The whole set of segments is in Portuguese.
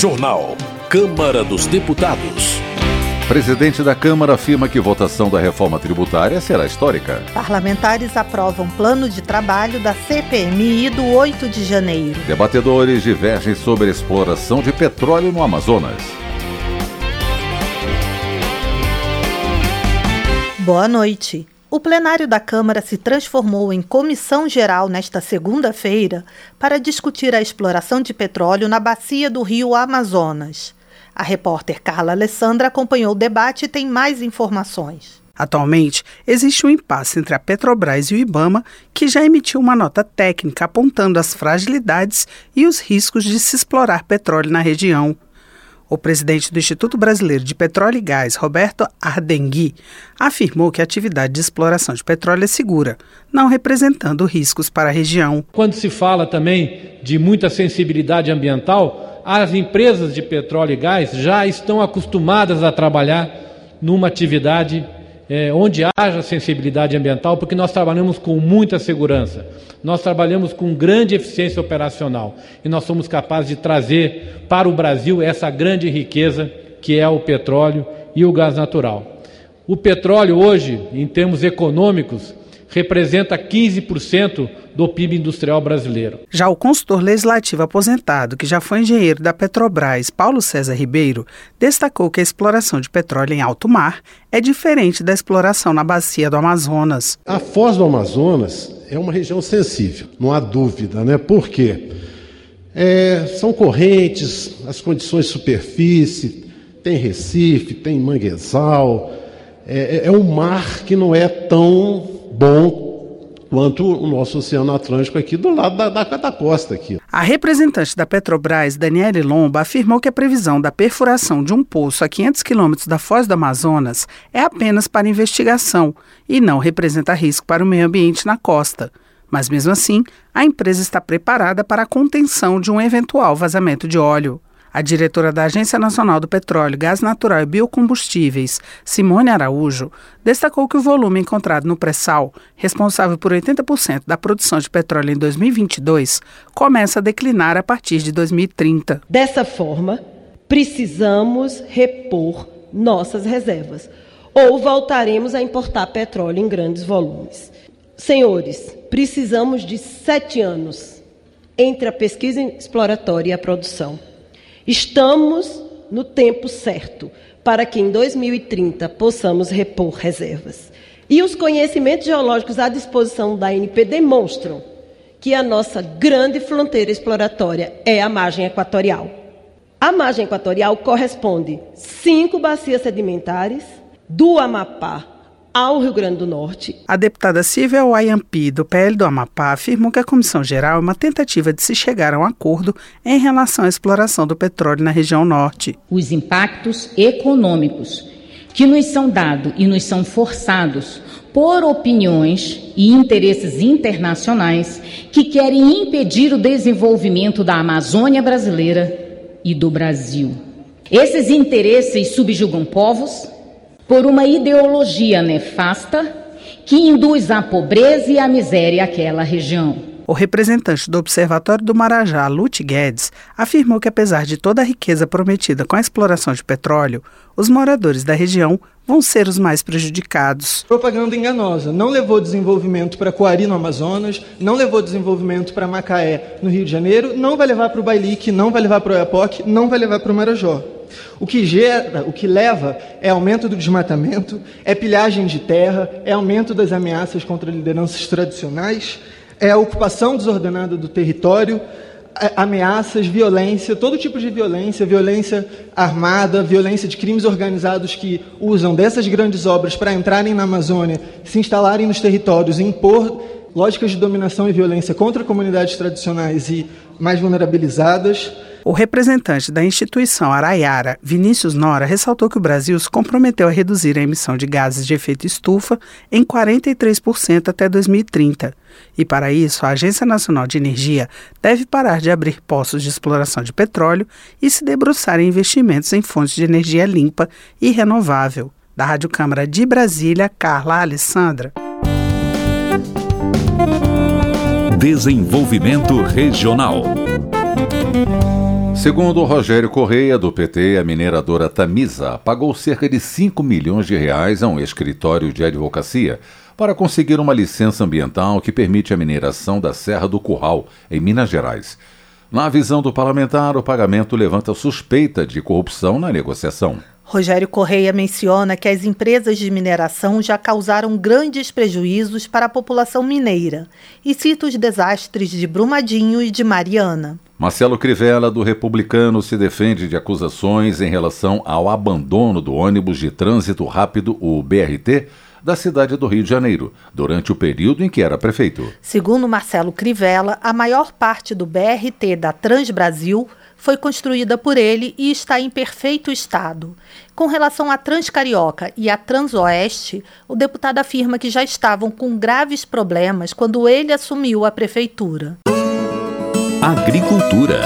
Jornal. Câmara dos Deputados. Presidente da Câmara afirma que votação da reforma tributária será histórica. Parlamentares aprovam plano de trabalho da CPMI do 8 de janeiro. Debatedores divergem sobre a exploração de petróleo no Amazonas. Boa noite. O plenário da Câmara se transformou em comissão geral nesta segunda-feira para discutir a exploração de petróleo na bacia do rio Amazonas. A repórter Carla Alessandra acompanhou o debate e tem mais informações. Atualmente, existe um impasse entre a Petrobras e o Ibama, que já emitiu uma nota técnica apontando as fragilidades e os riscos de se explorar petróleo na região. O presidente do Instituto Brasileiro de Petróleo e Gás, Roberto Ardengui, afirmou que a atividade de exploração de petróleo é segura, não representando riscos para a região. Quando se fala também de muita sensibilidade ambiental, as empresas de petróleo e gás já estão acostumadas a trabalhar numa atividade é, onde haja sensibilidade ambiental, porque nós trabalhamos com muita segurança, nós trabalhamos com grande eficiência operacional e nós somos capazes de trazer para o Brasil essa grande riqueza que é o petróleo e o gás natural. O petróleo hoje, em termos econômicos, representa 15% do PIB industrial brasileiro. Já o consultor legislativo aposentado, que já foi engenheiro da Petrobras, Paulo César Ribeiro, destacou que a exploração de petróleo em alto mar é diferente da exploração na bacia do Amazonas. A foz do Amazonas é uma região sensível, não há dúvida, né? Por quê? É, são correntes, as condições de superfície, tem recife, tem manguezal, é, é, é um mar que não é tão bom quanto o nosso Oceano Atlântico aqui do lado da, da, da, costa aqui. A representante da Petrobras, Daniele Lomba, afirmou que a previsão da perfuração de um poço a 500 quilômetros da foz do Amazonas é apenas para investigação e não representa risco para o meio ambiente na costa. Mas mesmo assim, a empresa está preparada para a contenção de um eventual vazamento de óleo. A diretora da Agência Nacional do Petróleo, Gás Natural e Biocombustíveis, Simone Araújo, destacou que o volume encontrado no pré-sal, responsável por 80% da produção de petróleo em 2022, começa a declinar a partir de 2030. Dessa forma, precisamos repor nossas reservas ou voltaremos a importar petróleo em grandes volumes. Senhores, precisamos de sete anos entre a pesquisa exploratória e a produção. Estamos no tempo certo para que em 2030 possamos repor reservas. E os conhecimentos geológicos à disposição da ANP demonstram que a nossa grande fronteira exploratória é a margem equatorial. A margem equatorial corresponde cinco bacias sedimentares do Amapá ao Rio Grande do Norte. A deputada Silvia Wayampi, do PL do Amapá, afirmou que a Comissão Geral é uma tentativa de se chegar a um acordo em relação à exploração do petróleo na região norte. Os impactos econômicos que nos são dados e nos são forçados por opiniões e interesses internacionais que querem impedir o desenvolvimento da Amazônia brasileira e do Brasil. Esses interesses subjugam povos, por uma ideologia nefasta que induz à pobreza e à miséria aquela região. O representante do Observatório do Marajá, Lute Guedes, afirmou que apesar de toda a riqueza prometida com a exploração de petróleo, os moradores da região vão ser os mais prejudicados. Propaganda enganosa. Não levou desenvolvimento para Coari, no Amazonas, não levou desenvolvimento para Macaé, no Rio de Janeiro, não vai levar para o Bailique, não vai levar para o Oiapoque, não vai levar para o Marajó. O que gera, o que leva é aumento do desmatamento, é pilhagem de terra, é aumento das ameaças contra lideranças tradicionais, é a ocupação desordenada do território, é, ameaças, violência, todo tipo de violência, violência armada, violência de crimes organizados que usam dessas grandes obras para entrarem na Amazônia, se instalarem nos territórios e impor lógicas de dominação e violência contra comunidades tradicionais e mais vulnerabilizadas. O representante da instituição Araiara, Vinícius Nora, ressaltou que o Brasil se comprometeu a reduzir a emissão de gases de efeito estufa em 43% até 2030. E para isso, a Agência Nacional de Energia deve parar de abrir poços de exploração de petróleo e se debruçar em investimentos em fontes de energia limpa e renovável. Da Rádio Câmara de Brasília, Carla Alessandra. Desenvolvimento Regional. Segundo Rogério Correia, do PT, a mineradora Tamisa pagou cerca de 5 milhões de reais a um escritório de advocacia para conseguir uma licença ambiental que permite a mineração da Serra do Curral, em Minas Gerais. Na visão do parlamentar, o pagamento levanta suspeita de corrupção na negociação. Rogério Correia menciona que as empresas de mineração já causaram grandes prejuízos para a população mineira e cita os desastres de Brumadinho e de Mariana. Marcelo Crivella, do Republicano, se defende de acusações em relação ao abandono do ônibus de trânsito rápido, o BRT, da cidade do Rio de Janeiro, durante o período em que era prefeito. Segundo Marcelo Crivella, a maior parte do BRT da Transbrasil foi construída por ele e está em perfeito estado. Com relação à Transcarioca e à Transoeste, o deputado afirma que já estavam com graves problemas quando ele assumiu a prefeitura. Agricultura.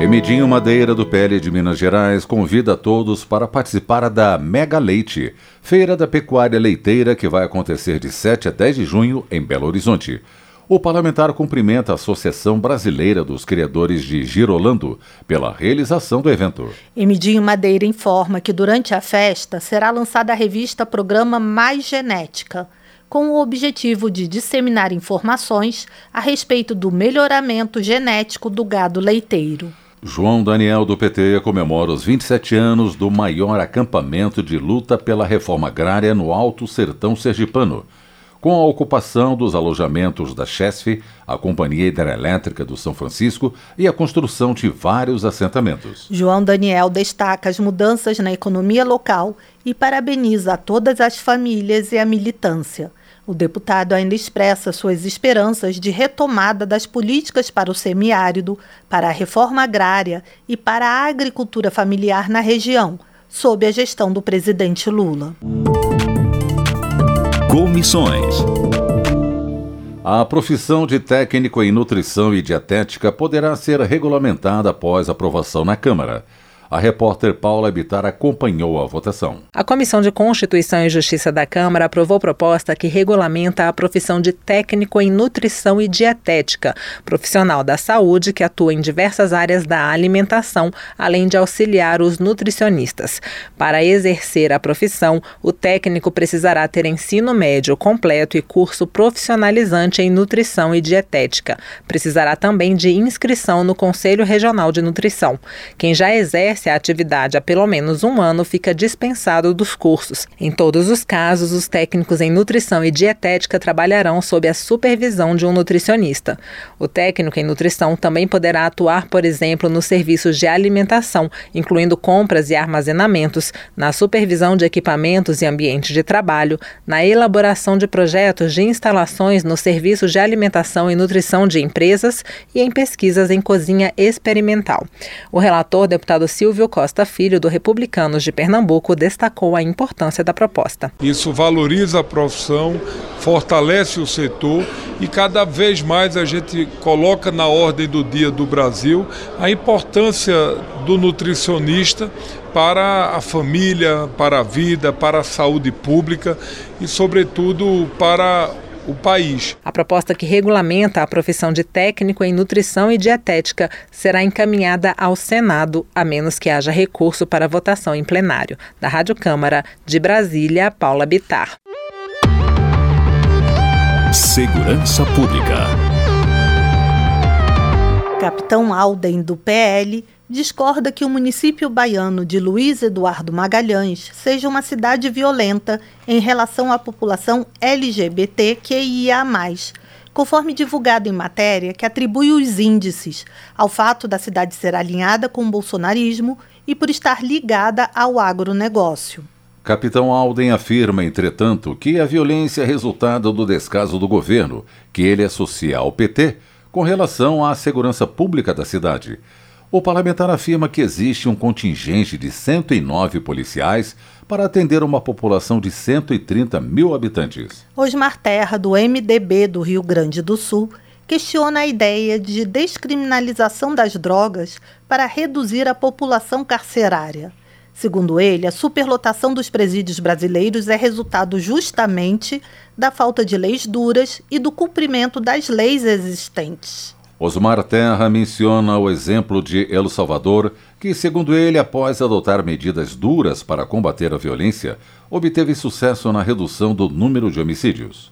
Emidinho Madeira do PL de Minas Gerais convida a todos para participar da Mega Leite, feira da pecuária leiteira que vai acontecer de 7 a 10 de junho em Belo Horizonte. O parlamentar cumprimenta a Associação Brasileira dos Criadores de Girolando pela realização do evento. Emidinho Madeira informa que durante a festa será lançada a revista Programa Mais Genética com o objetivo de disseminar informações a respeito do melhoramento genético do gado leiteiro. João Daniel do PT comemora os 27 anos do maior acampamento de luta pela reforma agrária no Alto Sertão Sergipano. Com a ocupação dos alojamentos da CHESF, a Companhia Hidrelétrica do São Francisco e a construção de vários assentamentos. João Daniel destaca as mudanças na economia local e parabeniza a todas as famílias e a militância. O deputado ainda expressa suas esperanças de retomada das políticas para o semiárido, para a reforma agrária e para a agricultura familiar na região, sob a gestão do presidente Lula. Comissões. A profissão de técnico em nutrição e dietética poderá ser regulamentada após aprovação na Câmara. A repórter Paula Bitar acompanhou a votação. A Comissão de Constituição e Justiça da Câmara aprovou proposta que regulamenta a profissão de técnico em nutrição e dietética, profissional da saúde que atua em diversas áreas da alimentação, além de auxiliar os nutricionistas. Para exercer a profissão, o técnico precisará ter ensino médio completo e curso profissionalizante em nutrição e dietética. Precisará também de inscrição no Conselho Regional de Nutrição. Quem já exerce exerce a atividade há pelo menos um ano fica dispensado dos cursos. Em todos os casos, os técnicos em nutrição e dietética trabalharão sob a supervisão de um nutricionista. O técnico em nutrição também poderá atuar, por exemplo, nos serviços de alimentação, incluindo compras e armazenamentos, na supervisão de equipamentos e ambientes de trabalho, na elaboração de projetos de instalações nos serviços de alimentação e nutrição de empresas e em pesquisas em cozinha experimental. O relator, deputado Silvio Silvio Costa Filho, do Republicanos de Pernambuco, destacou a importância da proposta. Isso valoriza a profissão, fortalece o setor e cada vez mais a gente coloca na ordem do dia do Brasil a importância do nutricionista para a família, para a vida, para a saúde pública e, sobretudo, para o país. A proposta que regulamenta a profissão de técnico em nutrição e dietética será encaminhada ao Senado, a menos que haja recurso para votação em plenário. Da Rádio Câmara, de Brasília, Paula Bitar. Segurança Pública. Capitão Alden, do PL, discorda que o município baiano de Luiz Eduardo Magalhães seja uma cidade violenta em relação à população LGBTQIA+, conforme divulgado em matéria que atribui os índices ao fato da cidade ser alinhada com o bolsonarismo e por estar ligada ao agronegócio. Capitão Alden afirma, entretanto, que a violência é resultado do descaso do governo, que ele associa ao PT, com relação à segurança pública da cidade. O parlamentar afirma que existe um contingente de 109 policiais para atender uma população de 130 mil habitantes. Osmar Terra, do MDB do Rio Grande do Sul, questiona a ideia de descriminalização das drogas para reduzir a população carcerária. Segundo ele, a superlotação dos presídios brasileiros é resultado justamente da falta de leis duras e do cumprimento das leis existentes. Osmar Terra menciona o exemplo de El Salvador, que, segundo ele, após adotar medidas duras para combater a violência, obteve sucesso na redução do número de homicídios.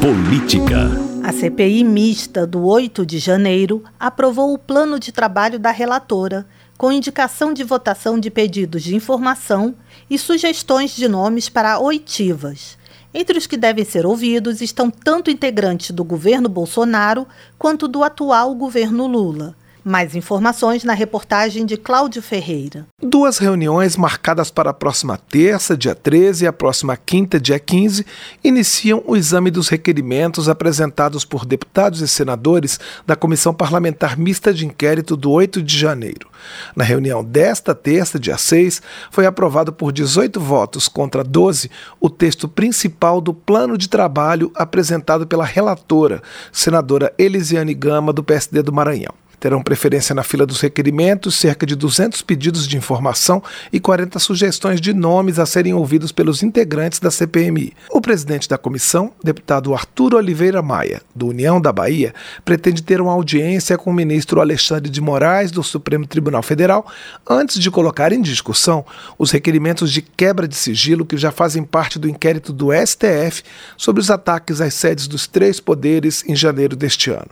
Política. A CPI mista do 8 de janeiro aprovou o plano de trabalho da relatora, com indicação de votação de pedidos de informação e sugestões de nomes para oitivas. Entre os que devem ser ouvidos estão tanto integrantes do governo Bolsonaro quanto do atual governo Lula. Mais informações na reportagem de Cláudio Ferreira. Duas reuniões marcadas para a próxima terça, dia 13, e a próxima quinta, dia 15, iniciam o exame dos requerimentos apresentados por deputados e senadores da Comissão Parlamentar Mista de Inquérito do 8 de janeiro. Na reunião desta terça, dia 6, foi aprovado por 18 votos contra 12 o texto principal do plano de trabalho apresentado pela relatora, senadora Elisiane Gama, do PSD do Maranhão. Terão preferência na fila dos requerimentos cerca de 200 pedidos de informação e 40 sugestões de nomes a serem ouvidos pelos integrantes da CPMI. O presidente da comissão, deputado Arturo Oliveira Maia, do União da Bahia, pretende ter uma audiência com o ministro Alexandre de Moraes, do Supremo Tribunal Federal, antes de colocar em discussão os requerimentos de quebra de sigilo que já fazem parte do inquérito do STF sobre os ataques às sedes dos três poderes em janeiro deste ano.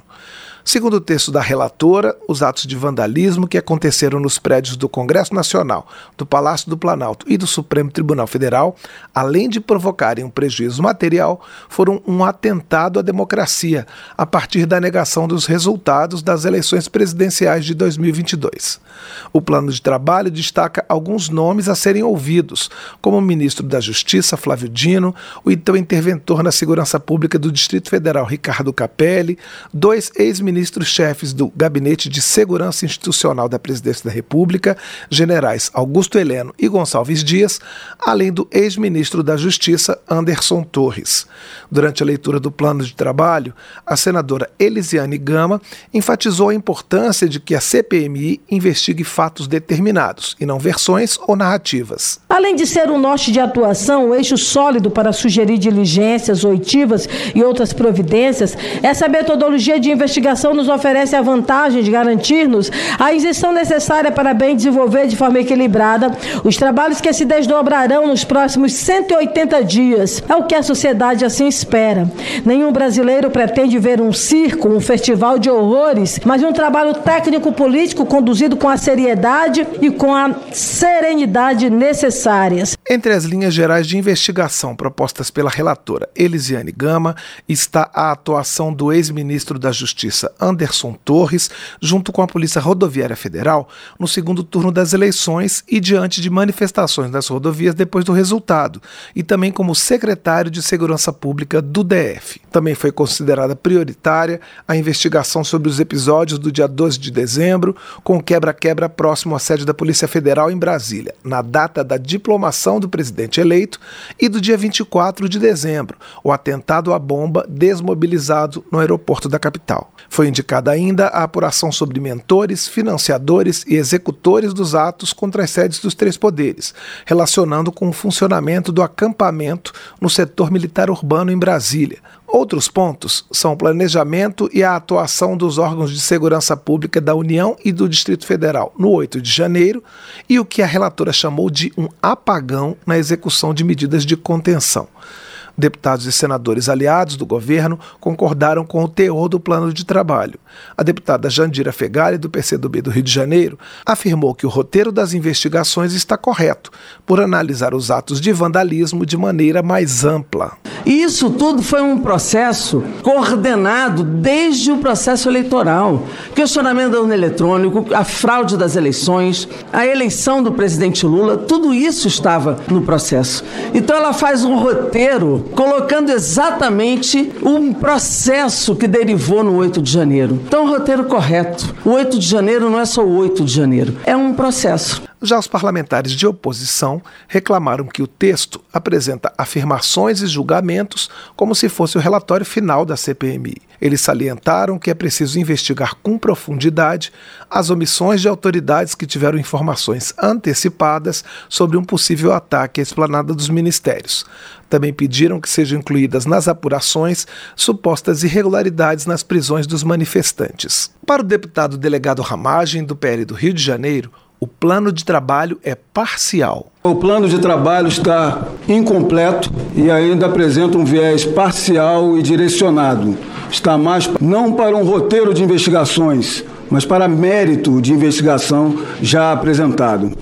Segundo o texto da relatora, os atos de vandalismo que aconteceram nos prédios do Congresso Nacional, do Palácio do Planalto e do Supremo Tribunal Federal, além de provocarem um prejuízo material, foram um atentado à democracia, a partir da negação dos resultados das eleições presidenciais de 2022. O plano de trabalho destaca alguns nomes a serem ouvidos, como o ministro da Justiça, Flávio Dino, o então interventor na Segurança Pública do Distrito Federal, Ricardo Capelli, dois ex-ministros ministros-chefes do Gabinete de Segurança Institucional da Presidência da República, generais Augusto Heleno e Gonçalves Dias, além do ex-ministro da Justiça, Anderson Torres. Durante a leitura do plano de trabalho, a senadora Elisiane Gama enfatizou a importância de que a CPMI investigue fatos determinados e não versões ou narrativas. Além de ser um norte de atuação, um eixo sólido para sugerir diligências, oitivas e outras providências, essa metodologia de investigação nos oferece a vantagem de garantir-nos a isenção necessária para bem desenvolver de forma equilibrada os trabalhos que se desdobrarão nos próximos 180 dias. É o que a sociedade assim espera. Nenhum brasileiro pretende ver um circo, um festival de horrores, mas um trabalho técnico-político conduzido com a seriedade e com a serenidade necessárias. Entre as linhas gerais de investigação propostas pela relatora Elisiane Gama está a atuação do ex-ministro da Justiça Anderson Torres, junto com a Polícia Rodoviária Federal, no segundo turno das eleições e diante de manifestações nas rodovias depois do resultado, e também como secretário de Segurança Pública do DF. Também foi considerada prioritária a investigação sobre os episódios do dia 12 de dezembro, com quebra-quebra próximo à sede da Polícia Federal em Brasília, na data da diplomação do presidente eleito, e do dia 24 de dezembro, o atentado à bomba desmobilizado no aeroporto da capital. Foi indicada ainda a apuração sobre mentores, financiadores e executores dos atos contra as sedes dos três poderes, relacionando com o funcionamento do acampamento no setor militar urbano em Brasília. Outros pontos são o planejamento e a atuação dos órgãos de segurança pública da União e do Distrito Federal no 8 de janeiro e o que a relatora chamou de um apagão na execução de medidas de contenção. Deputados e senadores aliados do governo concordaram com o teor do plano de trabalho. A deputada Jandira Fegali, do PCdoB do Rio de Janeiro, afirmou que o roteiro das investigações está correto, por analisar os atos de vandalismo de maneira mais ampla. Isso tudo foi um processo coordenado desde o processo eleitoral. Questionamento da urna eletrônico, a fraude das eleições, a eleição do presidente Lula, tudo isso estava no processo. Então ela faz um roteiro colocando exatamente um processo que derivou no 8 de janeiro. Então, o roteiro correto. O 8 de janeiro não é só o 8 de janeiro, é um processo. Já os parlamentares de oposição reclamaram que o texto apresenta afirmações e julgamentos como se fosse o relatório final da CPMI. Eles salientaram que é preciso investigar com profundidade as omissões de autoridades que tiveram informações antecipadas sobre um possível ataque à esplanada dos ministérios. Também pediram que sejam incluídas nas apurações supostas irregularidades nas prisões dos manifestantes. Para o deputado delegado Ramagem, do PL do Rio de Janeiro, o plano de trabalho é parcial. O plano de trabalho está incompleto e ainda apresenta um viés parcial e direcionado. Está mais não para um roteiro de investigações, mas para mérito de investigação já apresentado.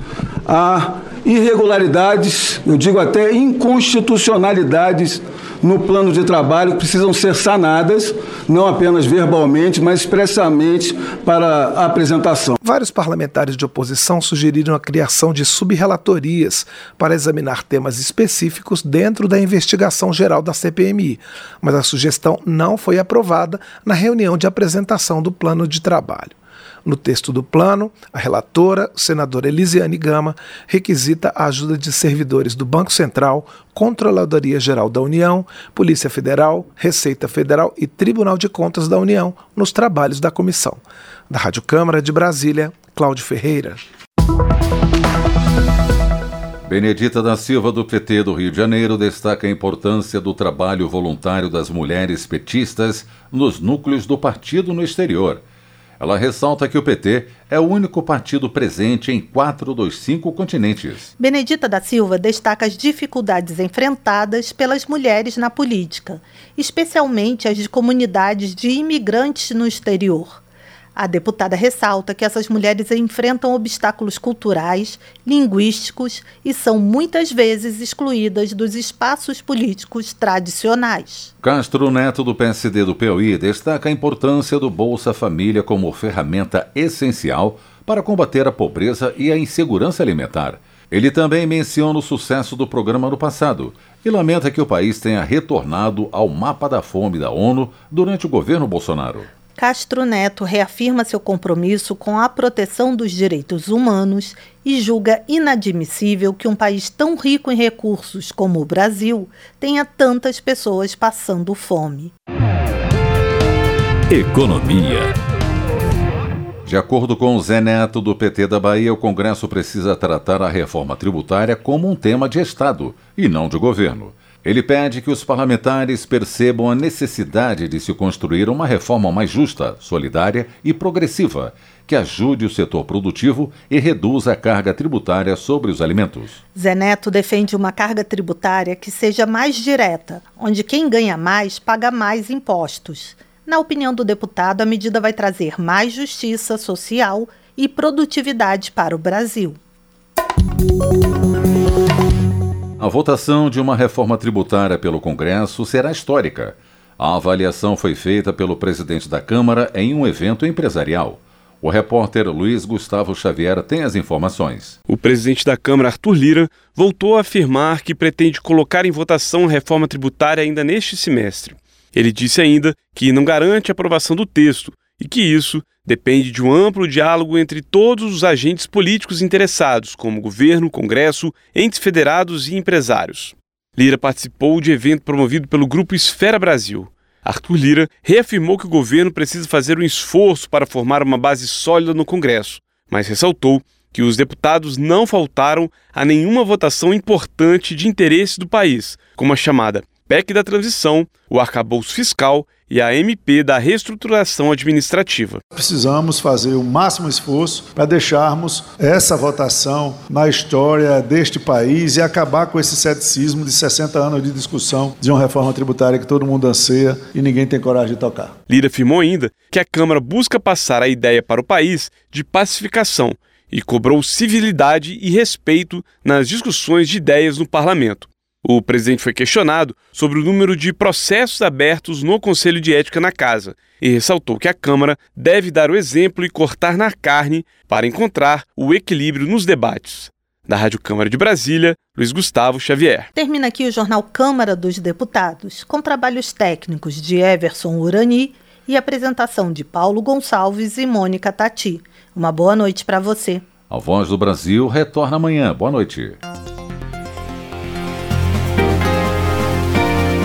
Há irregularidades, eu digo até inconstitucionalidades no plano de trabalho precisam ser sanadas, não apenas verbalmente, mas expressamente para a apresentação. Vários parlamentares de oposição sugeriram a criação de subrelatorias para examinar temas específicos dentro da investigação geral da CPMI, mas a sugestão não foi aprovada na reunião de apresentação do plano de trabalho. No texto do plano, a relatora, senadora Elisiane Gama, requisita a ajuda de servidores do Banco Central, Controladoria Geral da União, Polícia Federal, Receita Federal e Tribunal de Contas da União nos trabalhos da comissão. Da Rádio Câmara de Brasília, Cláudio Ferreira. Benedita da Silva, do PT do Rio de Janeiro, destaca a importância do trabalho voluntário das mulheres petistas nos núcleos do partido no exterior. Ela ressalta que o PT é o único partido presente em quatro dos cinco continentes. Benedita da Silva destaca as dificuldades enfrentadas pelas mulheres na política, especialmente as de comunidades de imigrantes no exterior. A deputada ressalta que essas mulheres enfrentam obstáculos culturais, linguísticos e são muitas vezes excluídas dos espaços políticos tradicionais. Castro Neto, do PSD do Piauí, destaca a importância do Bolsa Família como ferramenta essencial para combater a pobreza e a insegurança alimentar. Ele também menciona o sucesso do programa no passado e lamenta que o país tenha retornado ao mapa da fome da ONU durante o governo Bolsonaro. Castro Neto reafirma seu compromisso com a proteção dos direitos humanos e julga inadmissível que um país tão rico em recursos como o Brasil tenha tantas pessoas passando fome. Economia. De acordo com Zé Neto, do PT da Bahia, o Congresso precisa tratar a reforma tributária como um tema de Estado e não de governo. Ele pede que os parlamentares percebam a necessidade de se construir uma reforma mais justa, solidária e progressiva, que ajude o setor produtivo e reduza a carga tributária sobre os alimentos. Zé Neto defende uma carga tributária que seja mais direta, onde quem ganha mais paga mais impostos. Na opinião do deputado, a medida vai trazer mais justiça social e produtividade para o Brasil. A votação de uma reforma tributária pelo Congresso será histórica. A avaliação foi feita pelo presidente da Câmara em um evento empresarial. O repórter Luiz Gustavo Xavier tem as informações. O presidente da Câmara, Arthur Lira, voltou a afirmar que pretende colocar em votação a reforma tributária ainda neste semestre. Ele disse ainda que não garante a aprovação do texto e que isso depende de um amplo diálogo entre todos os agentes políticos interessados, como governo, Congresso, entes federados e empresários. Lira participou de evento promovido pelo Grupo Esfera Brasil. Arthur Lira reafirmou que o governo precisa fazer um esforço para formar uma base sólida no Congresso, mas ressaltou que os deputados não faltaram a nenhuma votação importante de interesse do país, como a chamada PEC da transição, o arcabouço fiscal e a MP da reestruturação administrativa. Precisamos fazer o máximo esforço para deixarmos essa votação na história deste país e acabar com esse ceticismo de 60 anos de discussão de uma reforma tributária que todo mundo anseia e ninguém tem coragem de tocar. Lira afirmou ainda que a Câmara busca passar a ideia para o país de pacificação e cobrou civilidade e respeito nas discussões de ideias no parlamento. O presidente foi questionado sobre o número de processos abertos no Conselho de Ética na Casa e ressaltou que a Câmara deve dar o exemplo e cortar na carne para encontrar o equilíbrio nos debates. Da Rádio Câmara de Brasília, Luiz Gustavo Xavier. Termina aqui o jornal Câmara dos Deputados, com trabalhos técnicos de Everson Urani e apresentação de Paulo Gonçalves e Mônica Tati. Uma boa noite para você. A Voz do Brasil retorna amanhã. Boa noite.